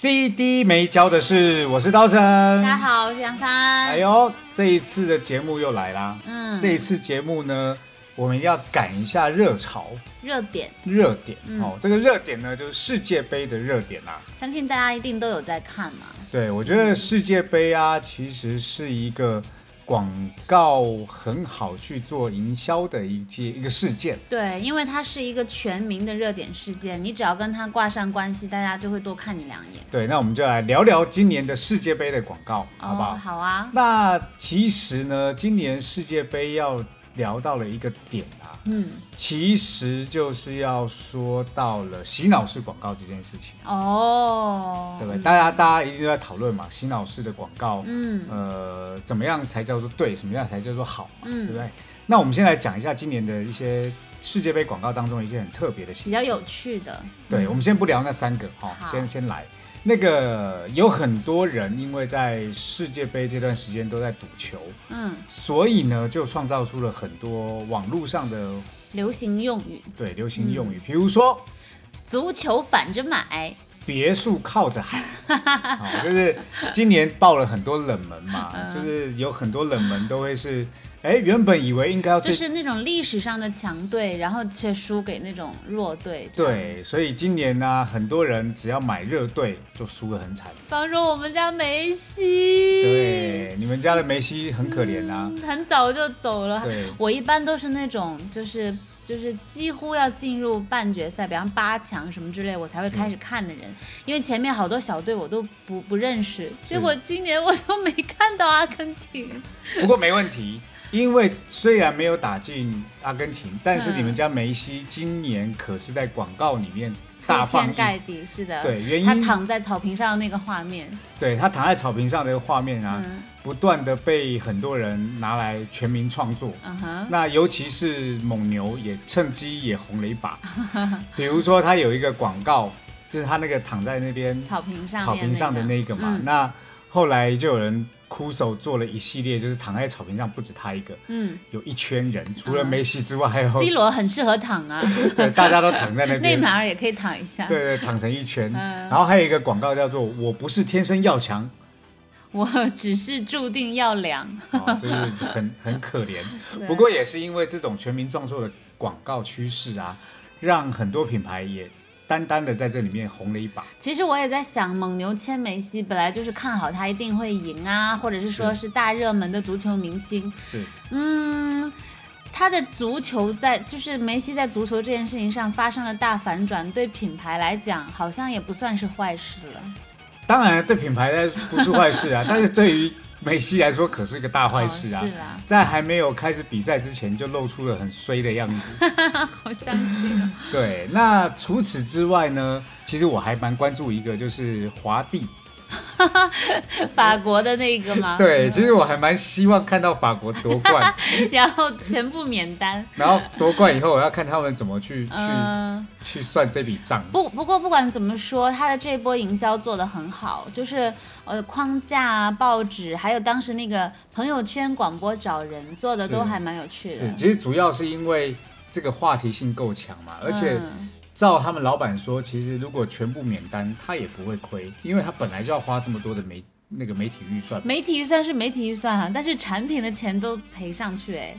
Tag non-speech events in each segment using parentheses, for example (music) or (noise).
CD 没教的是，我是刀神。大家好，我是杨帆。哎呦，这一次的节目又来啦！嗯这一次节目呢，我们要赶一下热潮、热点，热点、嗯哦。这个热点呢，就是世界杯的热点啊。相信大家一定都有在看嘛。对，我觉得世界杯啊，其实是一个广告很好去做营销的一件一个事件。对，因为它是一个全民的热点事件，你只要跟它挂上关系，大家就会多看你两眼，对，那我们就来聊聊今年的世界杯的广告，好不好？哦、好啊，那其实呢，今年世界杯要聊到了一个点啊，嗯，其实就是要说到了洗脑式广告这件事情，哦，对不对？大家大家一定都在讨论嘛，洗脑式的广告，嗯。呃，怎么样才叫做对，什么样才叫做好嘛，对不嗯，对？那我们先来讲一下今年的一些世界杯广告当中一些很特别的，比较有趣的，对，嗯。我们先不聊那三个哈、好。先先来。那个有很多人因为在世界杯这段时间都在赌球，嗯，所以呢就创造出了很多网络上的流行用语，对流行用嗯。语，比如说足球反着买，别墅靠着海，好，(laughs) 就是今年爆了很多冷门嘛，嗯。就是有很多冷门都会是，哎，原本以为应该要最就是那种历史上的强队，然后却输给那种弱队，对，所以今年呢、很多人只要买热队就输得很惨。比方说我们家梅西，对，你们家的梅西很可怜啊。嗯很早就走了。对，我一般都是那种就是就是几乎要进入半决赛，比方八强什么之类，我才会开始看的人，因为前面好多小队我都不不认识。结果今年我都没看到阿根廷。不过没问题，因为虽然没有打进阿根廷，但是嗯你们家梅西今年可是在广告里面大放盖地，是的。对，原因他躺在草坪上的那个画面，对他躺在草坪上的画面啊，嗯不断的被很多人拿来全民创作。那尤其是蒙牛也趁机也红了一把，(laughs) 比如说他有一个广告，就是他那个躺在那边草坪上面、草坪上的那个嘛，嗯。那后来就有人哭手做了一系列，就是躺在草坪上不止他一个，嗯有一圈人，除了梅西之外，还有，C 罗很适合躺啊，(laughs) 对大家都躺在那边内，马尔也可以躺一下。对对，躺成一圈。嗯然后还有一个广告叫做“我不是天生要强我只是注定要凉。”，哦，就是很很可怜。(laughs) 不过也是因为这种全民创作的广告趋势啊，让很多品牌也单单的在这里面红了一把。其实我也在想，蒙牛签梅西本来就是看好他一定会赢啊，或者是说是是大热门的足球明星。是，嗯，他的足球在就是梅西在足球这件事情上发生了大反转，对品牌来讲好像也不算是坏事了。当然对品牌来不是坏事啊，(laughs) 但是对于 (laughs) 梅西来说可是个大坏事啊。哦、是啦，在还没有开始比赛之前，就露出了很衰的样子。(laughs) 好伤心哦。对，那除此之外呢，其实我还蛮关注一个，就是华帝。(laughs) 法国的那个吗？(laughs) 对，其实我还蛮希望看到法国夺冠，(laughs) 然后全部免单。然后夺冠以后，我要看他们怎么去去、嗯。去算这笔账。不不过不管怎么说，他的这一波营销做得很好，就是呃框架啊、报纸，还有当时那个朋友圈广播找人做的都是还蛮有趣的，。其实主要是因为这个话题性够强嘛，而且嗯照他们老板说，其实如果全部免单，他也不会亏，因为他本来就要花这么多的媒那个媒体预算。媒体预算是媒体预算啊，但是产品的钱都赔上去哎、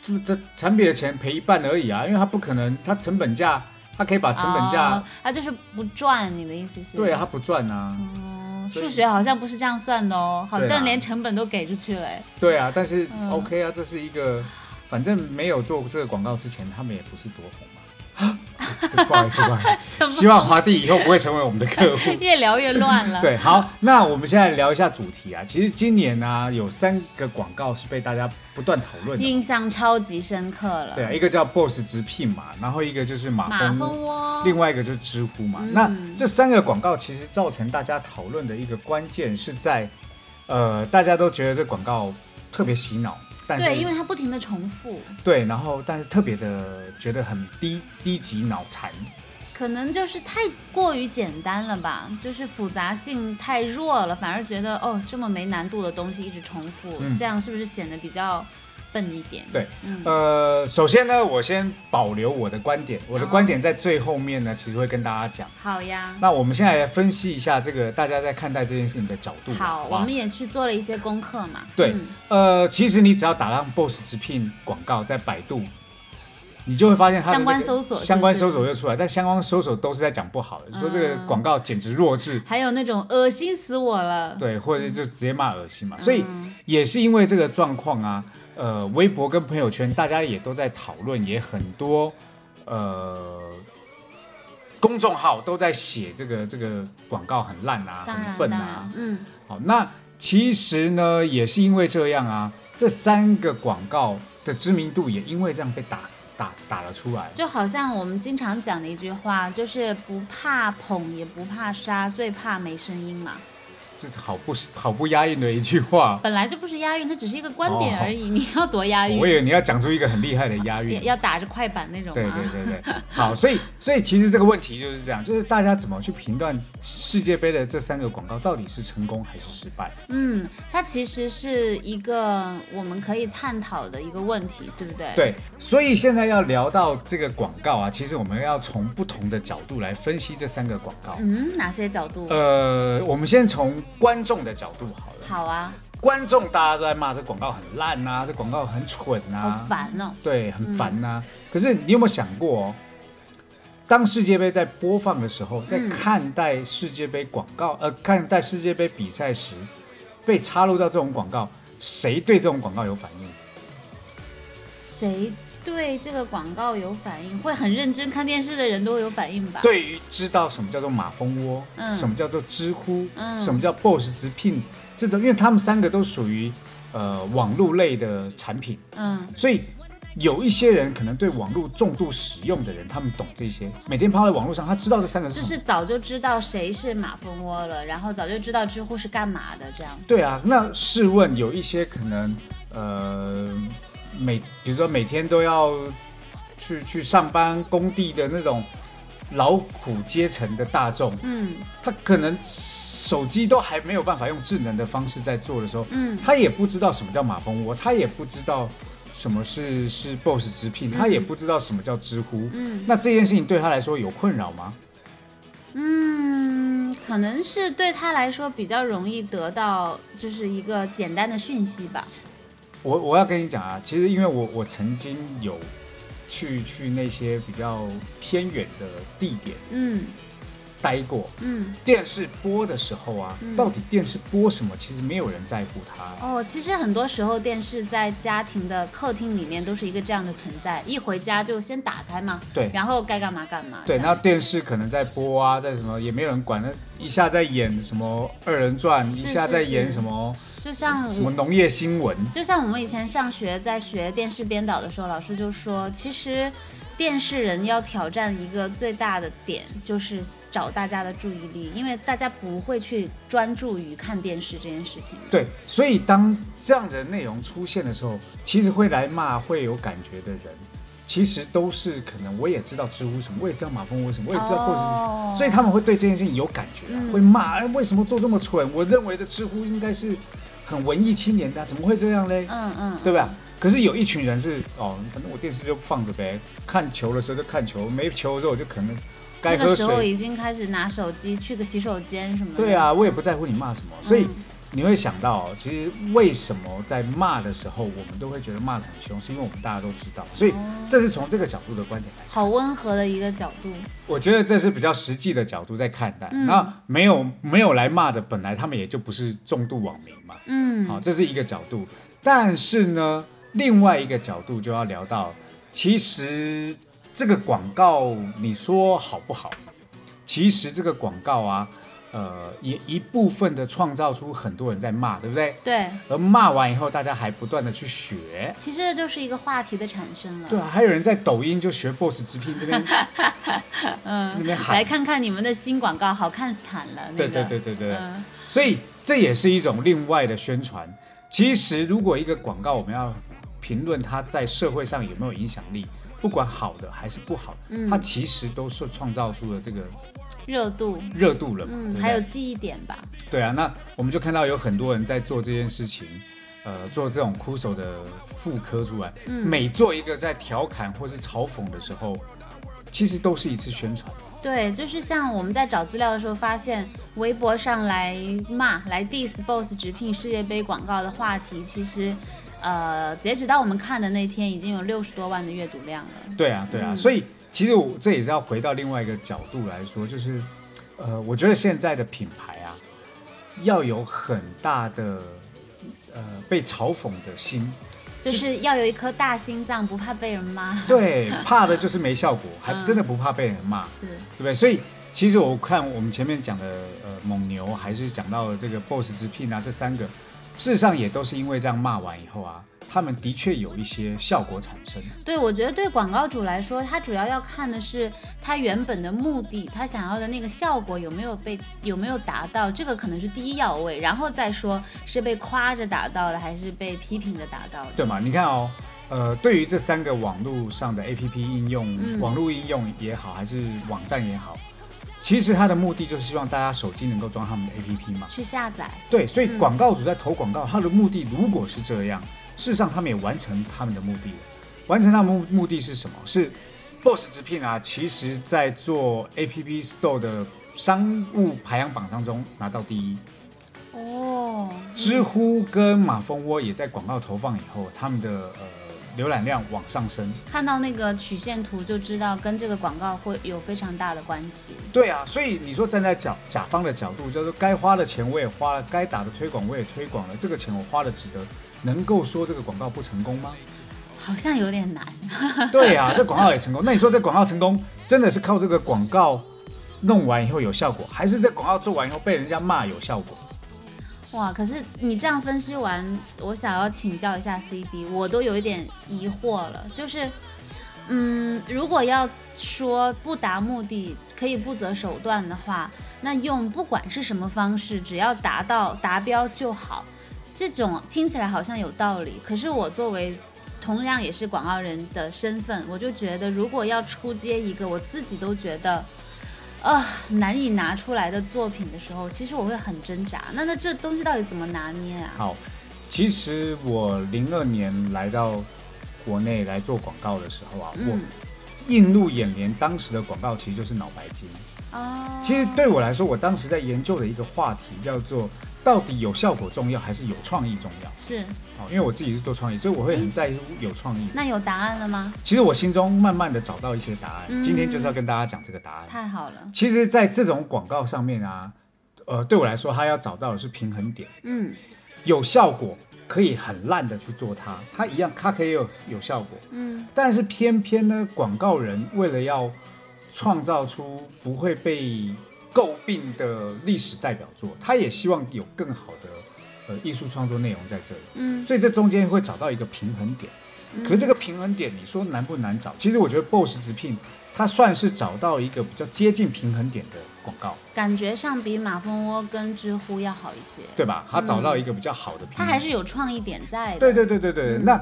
这这产品的钱赔一半而已啊，因为他不可能，他成本价，他可以把成本价，哦，他就是不赚，你的意思是？对啊，他不赚啊，哦，数学好像不是这样算的哦，好像连成本都给出去了哎。对啊，但是嗯 OK 啊，这是一个，反正没有做这个广告之前，他们也不是多红嘛。(laughs) 不好意思，不好意思？希望华帝以后不会成为我们的客户。越聊越乱了。(laughs) 对，好，那我们现在聊一下主题啊。其实今年呢、有三个广告是被大家不断讨论的。印象超级深刻了。对啊，一个叫 Boss 直聘嘛，然后一个就是马马蜂蜂窝。另外一个就是知乎嘛。嗯那这三个广告其实造成大家讨论的一个关键是在，呃，大家都觉得这广告特别洗脑，但是对，因为它不停的重复，对，然后但是特别的觉得很低低级脑残。可能就是太过于简单了吧，就是复杂性太弱了，反而觉得哦，这么没难度的东西一直重复，嗯这样是不是显得比较笨一点？对，嗯，呃，首先呢，我先保留我的观点，我的哦观点在最后面呢，其实会跟大家讲。好呀。那我们现在来分析一下这个大家在看待这件事情的角度。好，不我们也去做了一些功课嘛。对嗯呃，其实你只要打上 BOSS 直聘广告在百度，你就会发现它相关搜索是是相关搜索就出来，但相关搜索都是在讲不好的，说这个嗯广告简直弱智，还有那种恶心死我了。对，或者就直接骂恶心嘛。所以嗯也是因为这个状况啊，呃，微博跟朋友圈大家也都在讨论，也很多呃公众号都在写这个这个广告很烂啊，很笨啊。，嗯，好，那其实呢，也是因为这样啊，这三个广告的知名度也因为这样被打打打了出来。就好像我们经常讲的一句话，就是不怕捧也不怕杀，最怕没声音嘛。这是好不好不押韵的一句话。本来就不是押韵，它只是一个观点哦而已，你要多押韵？我以为你要讲出一个很厉害的押韵。要打着快板那种对？对对对，好，所以所以其实这个问题就是这样，就是大家怎么去评断世界杯的这三个广告到底是成功还是失败？嗯，它其实是一个我们可以探讨的一个问题，对不对？，对，所以现在要聊到这个广告啊，其实我们要从不同的角度来分析这三个广告。嗯，哪些角度？呃，我们先从观众的角度好了。好啊，观众大家都在骂这广告很烂呐、这广告很蠢呐、好烦哦。对，很烦呐、可是你有没有想过哦？当世界杯在播放的时候，在嗯看待世界杯广告，呃，看待世界杯比赛时，被插入到这种广告，谁对这种广告有反应？谁对这个广告有反应？会很认真看电视的人都会有反应吧？，对于知道什么叫做马蜂窝，嗯什么叫做知乎，嗯什么叫 BOSS 直聘，这种，因为他们三个都属于呃网络类的产品，嗯，所以有一些人可能对网络重度使用的人，他们懂这些，每天泡在网络上，他知道这三个是。就是早就知道谁是马蜂窝了，然后早就知道知乎是干嘛的，这样。对啊，那试问有一些可能呃每比如说每天都要去去上班工地的那种劳苦阶层的大众，嗯他可能手机都还没有办法用智能的方式在做的时候，嗯他也不知道什么叫马蜂窝，他也不知道什么是是 BOSS 直聘，他也不知道什么叫知乎。嗯那这件事情对他来说有困扰吗？嗯，可能是对他来说比较容易得到就是一个简单的讯息吧。我我要跟你讲啊，其实因为我我曾经有去去那些比较偏远的地点。嗯。待过，嗯。电视播的时候啊，嗯到底电视播什么，其实没有人在乎它。哦，其实很多时候电视在家庭的客厅里面都是一个这样的存在，一回家就先打开嘛，对然后该干嘛干嘛。对，那电视可能在播啊，在什么也没有人管，那一下在演什么二人转，一下在演什么就像什么农业新闻。就像我们以前上学在学电视编导的时候，老师就说，其实电视人要挑战一个最大的点，就是找大家的注意力，因为大家不会去专注于看电视这件事情。对，所以当这样子的内容出现的时候，其实会来骂会有感觉的人，其实都是可能我也知道知乎什么，我也知道马蜂窝什么，我也知道或者是。哦所以他们会对这件事情有感觉啊，嗯会骂，哎，为什么做这么蠢？我认为的知乎应该是很文艺青年的啊，怎么会这样嘞？嗯嗯，对吧？可是有一群人是哦，反正我电视就放着呗，看球的时候就看球，没球的时候我就可能该喝那个时候。已经开始拿手机去个洗手间什么的。对啊，我也不在乎你骂什么，所以嗯你会想到哦，其实为什么在骂的时候，我们都会觉得骂得很凶，是因为我们大家都知道，所以哦这是从这个角度的观点来看。好温和的一个角度。我觉得这是比较实际的角度在看待。嗯那没有没有来骂的，本来他们也就不是重度网民嘛。嗯，好，这是一个角度。但是呢，另外一个角度就要聊到，其实这个广告你说好不好？其实这个广告啊，呃，也一部分的创造出很多人在骂，对不对？对，而骂完以后，大家还不断的去学。其实这就是一个话题的产生了。对啊，还有人在抖音就学 BOSS 直聘这边，(laughs) 嗯，那边喊来看看你们的新广告，好看惨了。那对个对对对对，嗯所以这也是一种另外的宣传。其实，如果一个广告我们要评论它在社会上有没有影响力，不管好的还是不好的，嗯它其实都是创造出了这个热度，热度了嘛。嗯，还有记忆点吧。对啊，那我们就看到有很多人在做这件事情，呃，做这种枯手的复刻出来，嗯每做一个在调侃或是嘲讽的时候，其实都是一次宣传。对，就是像我们在找资料的时候发现，微博上来骂、来 diss BOSS 直聘世界杯广告的话题，其实，呃，截止到我们看的那天，已经有六十多万的阅读量了。对啊，对啊，嗯所以其实我这也是要回到另外一个角度来说，就是，呃，我觉得现在的品牌啊，要有很大的呃被嘲讽的心，就是要有一颗大心脏，不怕被人骂。对，怕的就是没效果，还嗯真的不怕被人骂，是，对不对？所以其实我看我们前面讲的呃蒙牛，还是讲到了这个 BOSS 直聘啊，这三个，事实上也都是因为这样骂完以后啊，他们的确有一些效果产生。对，我觉得对广告主来说，他主要要看的是他原本的目的，他想要的那个效果有没有被有没有达到，这个可能是第一要位，然后再说是被夸着达到的，还是被批评着达到的。对嘛？你看哦，呃，对于这三个网络上的 APP 应用，嗯网络应用也好，还是网站也好，其实它的目的就是希望大家手机能够装他们的 APP 嘛。去下载，对，所以嗯广告主在投广告，他的目的如果是这样，事实上他们也完成他们的目的了。完成他们目目的是什么？是 BOSS 直聘啊，其实在做 APP Store 的商务排行榜当中拿到第一。哦，知乎跟马蜂窝也在广告投放以后，他们的呃浏览量往上升。看到那个曲线图就知道跟这个广告会有非常大的关系。对啊，所以你说站在甲甲方的角度，叫做该花的钱我也花了，该打的推广我也推广了，这个钱我花的值得，能够说这个广告不成功吗？好像有点难，(laughs) (laughs) 对啊，这广告也成功。那你说这广告成功，真的是靠这个广告弄完以后有效果，还是这广告做完以后被人家骂有效果？哇！可是你这样分析完，我想要请教一下 CD，我都有一点疑惑了，就是，嗯，如果要说不达目的可以不择手段的话，那用不管是什么方式，只要达到达标就好，这种听起来好像有道理。可是我作为同样也是广告人的身份，我就觉得如果要出街一个我自己都觉得。啊、难以拿出来的作品的时候，其实我会很挣扎。那那这东西到底怎么拿捏啊？好，其实我零二年来到国内来做广告的时候啊，我嗯，映入眼帘当时的广告其实就是脑白金。哦，其实对我来说，我当时在研究的一个话题叫做到底有效果重要还是有创意重要？是，哦，因为我自己是做创意，所以我会很在乎有创意。那有答案了吗？其实我心中慢慢的找到一些答案，嗯今天就是要跟大家讲这个答案。太好了，其实，在这种广告上面啊，呃，对我来说，他要找到的是平衡点，嗯有效果可以很烂的去做它，它一样，它可以有有效果，嗯，但是偏偏呢，广告人为了要创造出不会被诟病的历史代表作，他也希望有更好的呃艺术创作内容在这里，嗯所以这中间会找到一个平衡点。可是这个平衡点，你说难不难找？其实我觉得 BOSS 直聘它算是找到一个比较接近平衡点的广告，感觉上比马蜂窝跟知乎要好一些，对吧？它找到一个比较好的平衡。它还是有创意点在的。对对对对对，嗯那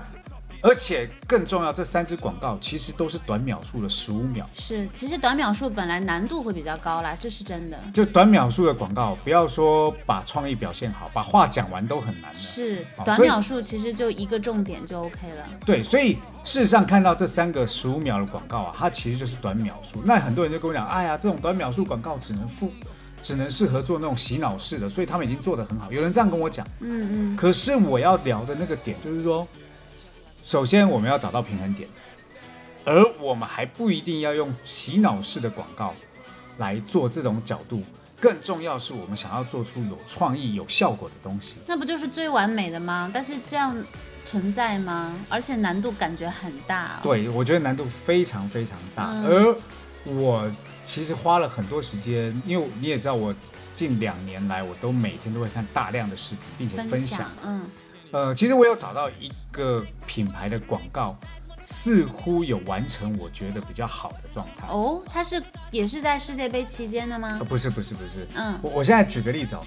而且更重要，这三支广告其实都是短秒数的十五秒。是，其实短秒数本来难度会比较高啦，这是真的。就短秒数的广告，不要说把创意表现好，把话讲完都很难的。是短秒数，其实就一个重点就 OK 了。对，所以事实上看到这三个十五秒的广告啊，它其实就是短秒数。那很多人就跟我讲，哎呀，这种短秒数广告只能付，只能适合做那种洗脑式的，所以他们已经做得很好。有人这样跟我讲，嗯嗯，可是我要聊的那个点就是说，首先我们要找到平衡点，而我们还不一定要用洗脑式的广告来做这种角度。更重要是我们想要做出有创意、有效果的东西。那不就是最完美的吗？但是这样存在吗？而且难度感觉很大、哦。对，我觉得难度非常非常大。嗯而我其实花了很多时间，因为你也知道，我近两年来我都每天都会看大量的视频，并且分分享。嗯，呃，其实我有找到一个品牌的广告，似乎有完成我觉得比较好的状态。哦，它是也是在世界杯期间的吗呃，？不是不是不是，嗯，我我现在举个例子哦，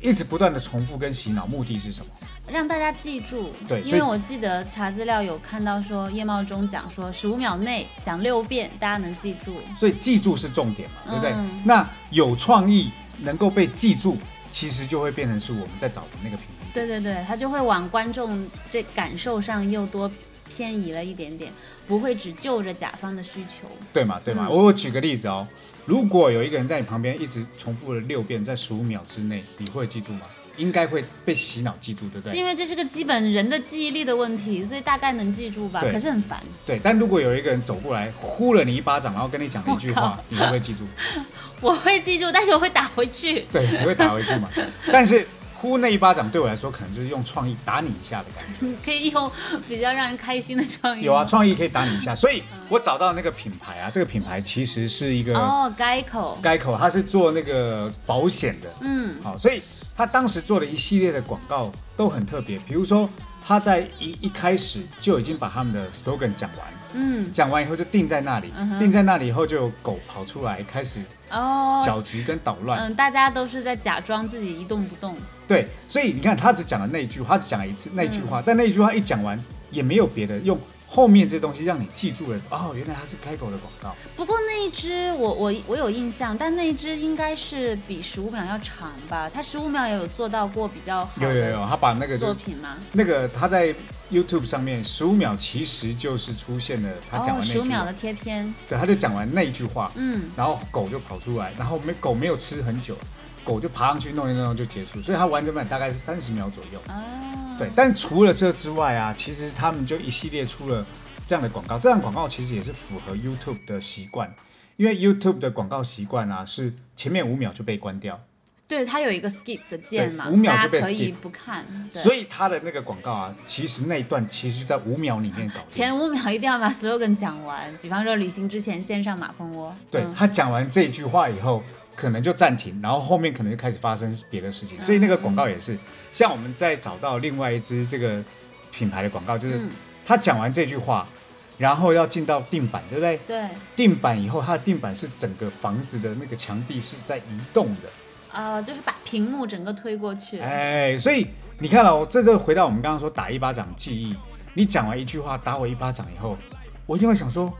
一直不断的重复跟洗脑，目的是什么？让大家记住。对因为我记得查资料有看到说叶茂中讲说十五秒内讲六遍，大家能记住。所以记住是重点嘛，对不对？嗯那有创意能够被记住，其实就会变成是我们在找的那个平衡点。对对对，他就会往观众这感受上又多偏移了一点点，不会只就着甲方的需求。对嘛对嘛，嗯我我举个例子哦，如果有一个人在你旁边一直重复了六遍，在十五秒之内，你会记住吗？应该会被洗脑记住，对不对？是因为这是个基本人的记忆力的问题，所以大概能记住吧。对可是很烦，对，但如果有一个人走过来呼了你一巴掌，然后跟你讲一句话，(laughs) 你会不会记住？(laughs) 我会记住，但是我会打回去。对，你会打回去嘛？(laughs) 但是 (laughs) 呼那一巴掌对我来说，可能就是用创意打你一下的感觉。可以用比较让人开心的创意。有啊，。创意可以打你一下，所以我找到那个品牌啊，这个品牌其实是一个哦，改口。该口，它是做那个保险的，嗯，好，所以他当时做的一系列的广告都很特别，比如说他在一一开始就已经把他们的 slogan 讲完，嗯，讲完以后就定在那里，嗯定在那里以后就有狗跑出来开始哦，搅局跟捣乱，嗯，大家都是在假装自己一动不动。对，所以你看他只讲了那一句，他只讲了一次那句嗯。话，但那一句话一讲完也没有别的，用后面这东西让你记住了，哦，原来它是开口的广告，不过那一只我我我有印象，但那一只应该是比十五秒要长吧？它十五秒也有做到过比较好有有有，他把那个作品吗？那个他在 YouTube 上面十五秒其实就是出现了他讲哦，完那十五秒的贴片，对，他就讲完那一句话，嗯，然后狗就跑出来，然后没狗没有吃很久，狗就爬上去弄一弄就结束，所以它完整版大概是三十秒左右。哦，对，但除了这之外啊，其实他们就一系列出了这样的广告，这样的广告其实也是符合 YouTube 的习惯，因为 YouTube 的广告习惯啊是前面五秒就被关掉，对，它有一个 skip 的键嘛，五秒就可以不看。对所以它的那个广告啊，其实那一段其实就在五秒里面搞定。前五秒一定要把 slogan 讲完，比方说旅行之前先上马蜂窝。对嗯他讲完这一句话以后，可能就暂停，然后后面可能就开始发生别的事情。所以那个广告也是，像我们在找到另外一支这个品牌的广告，就是嗯，他讲完这句话，然后要进到定板，对不对？对，定板以后，它的定板是整个房子的那个墙壁是在移动的，呃，就是把屏幕整个推过去。哎，所以你看哦，这就回到我们刚刚说打一巴掌记忆，你讲完一句话打我一巴掌以后，我一定会想说，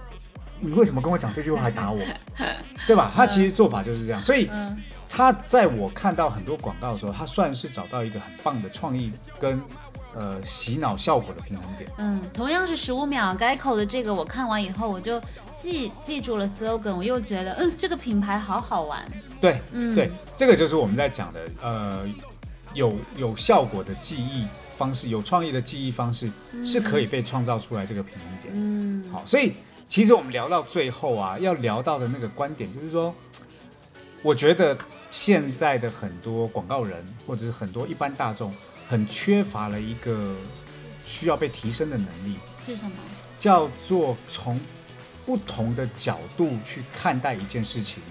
你为什么跟我讲这句话还打我，(laughs) 对吧？他其实做法就是这样，所以嗯他在我看到很多广告的时候，他算是找到一个很棒的创意跟呃洗脑效果的平衡点。嗯，同样是十五秒，改口的这个我看完以后，我就记记住了 slogan，我又觉得，嗯，这个品牌好好玩。对，嗯，对，这个就是我们在讲的，呃，有有效果的记忆方式，有创意的记忆方式是可以被创造出来这个平衡点。嗯，好，所以其实我们聊到最后啊，要聊到的那个观点就是说，我觉得现在的很多广告人或者是很多一般大众，很缺乏了一个需要被提升的能力，是什么？叫做从不同的角度去看待一件事情，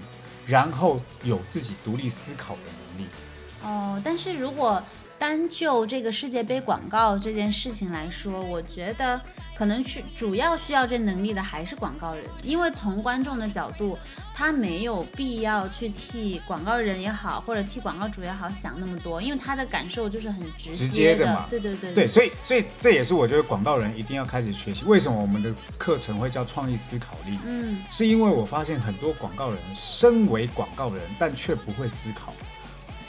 然后有自己独立思考的能力。哦，但是如果单就这个世界杯广告这件事情来说，我觉得可能去主要需要这能力的还是广告人，因为从观众的角度，他没有必要去替广告人也好，或者替广告主也好想那么多，因为他的感受就是很直直接接的嘛对对对对，所以所以这也是我觉得广告人一定要开始学习。为什么我们的课程会叫创意思考力？嗯，是因为我发现很多广告人身为广告人，但却不会思考。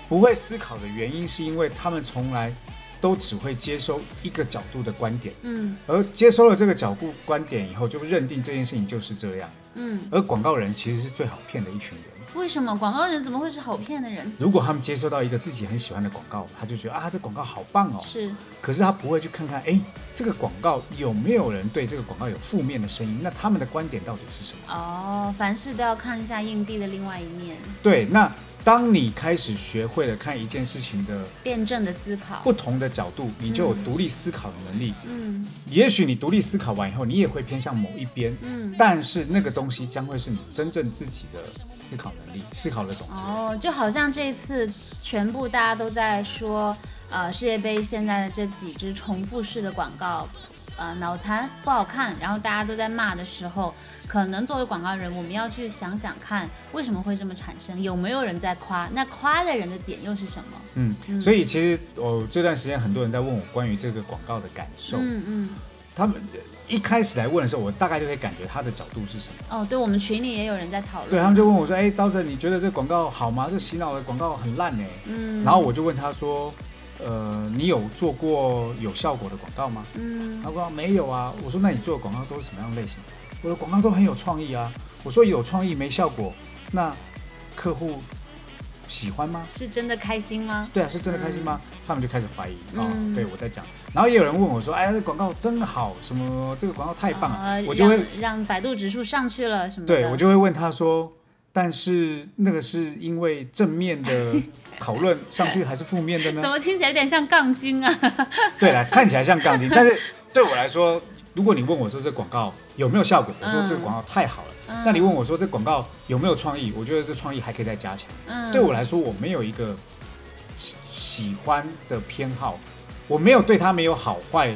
不会思考的原因是因为他们从来都只会接收一个角度的观点，嗯而接收了这个角度观点以后，就认定这件事情就是这样。嗯，而广告人其实是最好骗的一群人。为什么广告人怎么会是好骗的人？如果他们接收到一个自己很喜欢的广告，他就觉得啊，这广告好棒哦。是，可是他不会去看看，哎，这个广告有没有人对这个广告有负面的声音？那他们的观点到底是什么？哦，凡事都要看一下硬币的另外一面。对，那当你开始学会了看一件事情的辩证的思考，不同的角度，你就有独立思考的能力。嗯也许你独立思考完以后，你也会偏向某一边，嗯。但是那个东西将会是你真正自己的思考能力、思考的总结。哦，就好像这一次全部大家都在说，呃，世界杯现在的这几支重复式的广告，呃，脑残不好看，然后大家都在骂的时候，可能作为广告人，我们要去想想看，为什么会这么产生，有没有人在夸，那夸的人的点又是什么？嗯，所以其实我、这段时间很多人在问我关于这个广告的感受，嗯嗯，他们一开始来问的时候，我大概就可以感觉他的角度是什么。哦，对，我们群里也有人在讨论，对他们就问我说：“哎，刀子，你觉得这广告好吗？这洗脑的广告很烂哎。嗯，然后我就问他说：“呃，你有做过有效果的广告吗？”嗯他说没有啊。我说那你做的广告都是什么样的类型？我的广告都很有创意啊。我说有创意没效果，那客户喜欢吗？是真的开心吗？对啊，是真的开心吗？他们就开始怀疑啊、嗯对我在讲。然后也有人问我说：“哎，这广告真好，什么这个广告太棒了。呃我就会让让百度指数上去了什么的，对我就会问他说：“但是那个是因为正面的 (laughs) 讨论上去，还是负面的呢怎么听起来有点像杠精啊？？” (laughs) 对了，看起来像杠精，但是对我来说，如果你问我说这广告有没有效果，我说嗯这个广告太好了。嗯那你问我说这广告有没有创意？我觉得这创意还可以再加强。嗯，对我来说，我没有一个喜喜欢的偏好，我没有对它没有好坏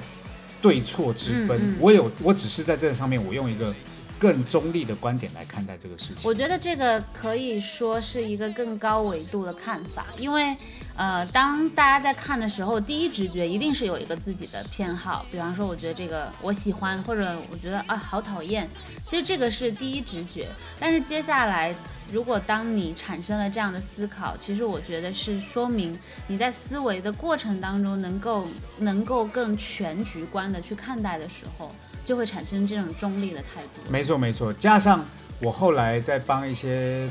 对错之分，嗯嗯我有我只是在这上面，我用一个更中立的观点来看待这个事情。我觉得这个可以说是一个更高维度的看法，因为，呃，当大家在看的时候，第一直觉一定是有一个自己的偏好，比方说，我觉得这个我喜欢，或者我觉得啊好讨厌，其实这个是第一直觉。但是接下来，如果当你产生了这样的思考，其实我觉得是说明你在思维的过程当中能够能够更全局观的去看待的时候，就会产生这种中立的态度。没错没错，加上我后来在帮一些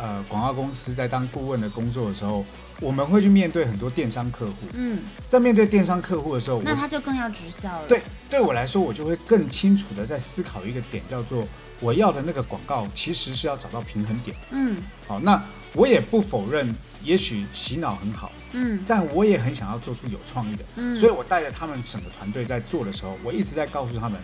呃广告公司在当顾问的工作的时候，我们会去面对很多电商客户，嗯，在面对电商客户的时候，那他就更要直销了。对对我来说，我就会更清楚的在思考一个点，叫做我要的那个广告其实是要找到平衡点。嗯。好，那我也不否认，也许洗脑很好，嗯。但我也很想要做出有创意的，嗯，所以我带着他们整个团队在做的时候，我一直在告诉他们，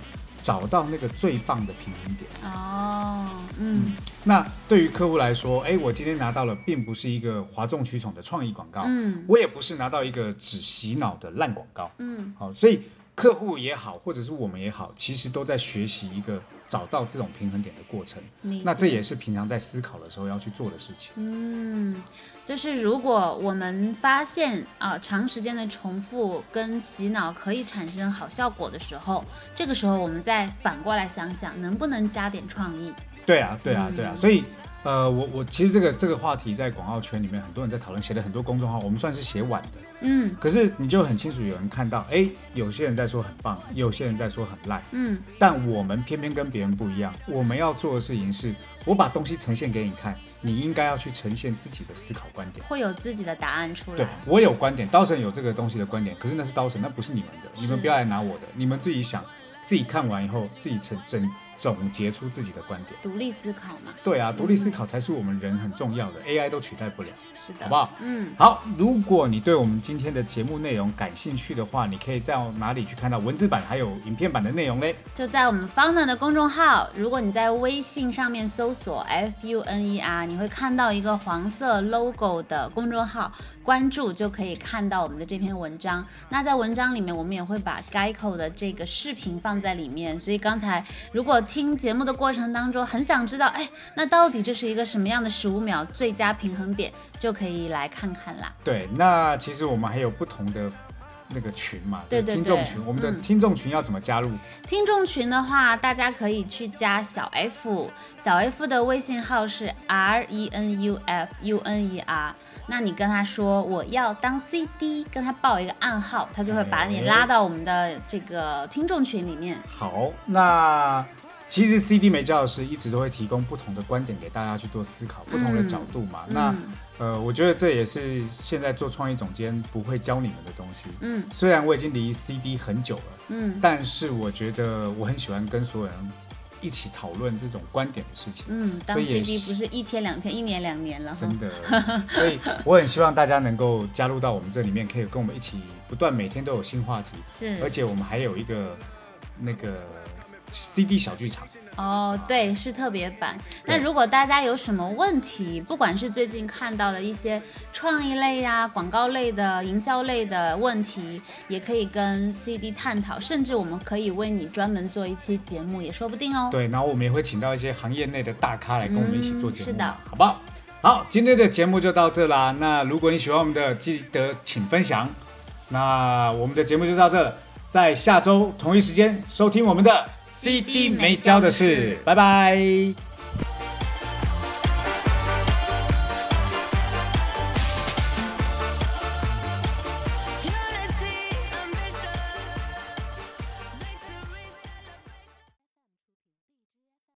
找到那个最棒的平衡点。哦，嗯那对于客户来说，哎，我今天拿到了，并不是一个哗众取宠的创意广告，嗯我也不是拿到一个只洗脑的烂广告。嗯好，所以客户也好，或者是我们也好，其实都在学习一个找到这种平衡点的过程。那这也是平常在思考的时候要去做的事情。嗯，就是如果我们发现啊、长时间的重复跟洗脑可以产生好效果的时候，这个时候我们再反过来想想，能不能加点创意？对啊，对啊，嗯对啊。所以，呃，我我其实这个这个话题在广告圈里面很多人在讨论，写了很多公众号，我们算是写晚的。嗯可是你就很清楚有人看到，哎，有些人在说很棒，有些人在说很烂，嗯但我们偏偏跟别人不一样。我们要做的事情是，我把东西呈现给你看，你应该要去呈现自己的思考观点。会有自己的答案出来对。我有观点，刀神有这个东西的观点，可是那是刀神，那不是你们的，你们不要来拿我的，你们自己想，自己看完以后自己整整总结出自己的观点。独立思考嘛，对啊，独立思考才是我们人很重要的，AI 都取代不了，是的，好不好？嗯，好，如果你对我们今天的节目内容感兴趣的话，你可以在哪里去看到文字版还有影片版的内容嘞？就在我们 Founder 的公众号，如果你在微信上面搜索 F U N E R，你会看到一个黄色 logo 的公众号，关注就可以看到我们的这篇文章。那在文章里面，我们也会把 Geico 的这个视频放在里面。所以刚才如果听节目的过程当中很想知道，哎，那到底这是一个什么样的十五秒最佳平衡点，就可以来看看啦。对，那其实我们还有不同的那个群嘛，对对对听众群，我们的嗯听众群要怎么加入？听众群的话，大家可以去加小 F，小 F 的微信号是 R E N U F U N E R。那你跟他说我要当 CD，跟他报一个暗号，他就会把你拉到我们的这个听众群里面。好，那其实 CD 美教师一直都会提供不同的观点给大家去做思考，不同的角度嘛。那嗯呃，我觉得这也是现在做创意总监不会教你们的东西。嗯虽然我已经离 CD 很久了，嗯但是我觉得我很喜欢跟所有人一起讨论这种观点的事情。嗯，当 CD 不是一天两天，一年两年了真。的，(laughs) 所以我很希望大家能够加入到我们这里面，可以跟我们一起不断每天都有新话题，是，而且我们还有一个那个 CD 小剧场。哦，对，是特别版。那如果大家有什么问题，不管是最近看到的一些创意类呀、广告类的、营销类的问题，也可以跟 CD 探讨，甚至我们可以为你专门做一期节目，也说不定哦。对，然后我们也会请到一些行业内的大咖来跟我们一起做节目，嗯是的好不好？好，今天的节目就到这啦。那如果你喜欢我们的，记得请分享。那我们的节目就到这，在下周同一时间收听我们的 CD 没交的事，拜拜。